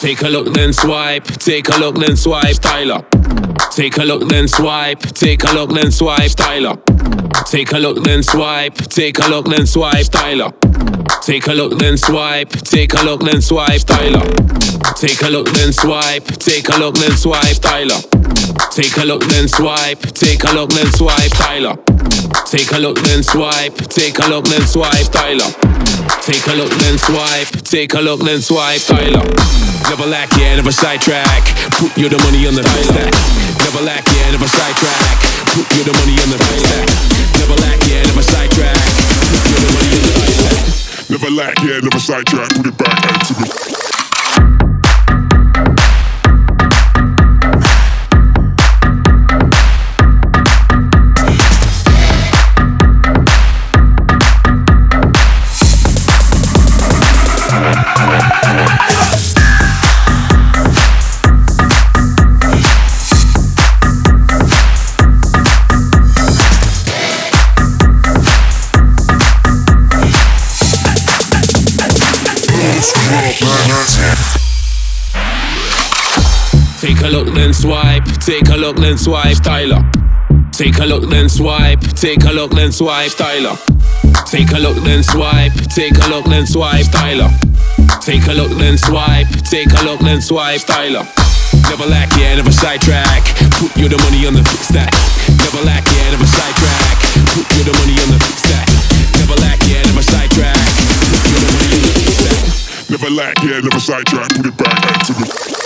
Take a look, then swipe. Take a look, then swipe. Tyler. Take a look, then swipe. Take a look, then swipe. Tyler. Take a look, then swipe. Take a look, then swipe. Tyler. Take a look, then swipe. Take a look, then swipe. Tyler. Take a look, then swipe. Take a look, then swipe. Tyler. Take a look, then swipe. Take a look, then swipe. Tyler. Take a look, then swipe. Take a look, then swipe. Tyler. Take a look, then swipe. Take a look, then swipe. Tyler. Never lack, yeah, never sidetrack. Put you the money on the stack. Never lack, yeah, never sidetrack. Put you the money on the stack. Never lack, yeah, never sidetrack. Put you the money on the stack. Never lack, yeah, never sidetrack. Put it back into the. Take a look, then swipe. Take a look, then swipe. Tyler. Take a look, then swipe. Take a look, then swipe. Tyler. Take a look, then swipe. Take a look, then swipe. Tyler. Take a look, then swipe. Take a look, then swipe. Tyler. Never lack, yeah, never sidetrack. Put you the money on the fix that. Never lack, yeah, never sidetrack. Stack. Never lack, yeah, never sidetrack. Put it back to the.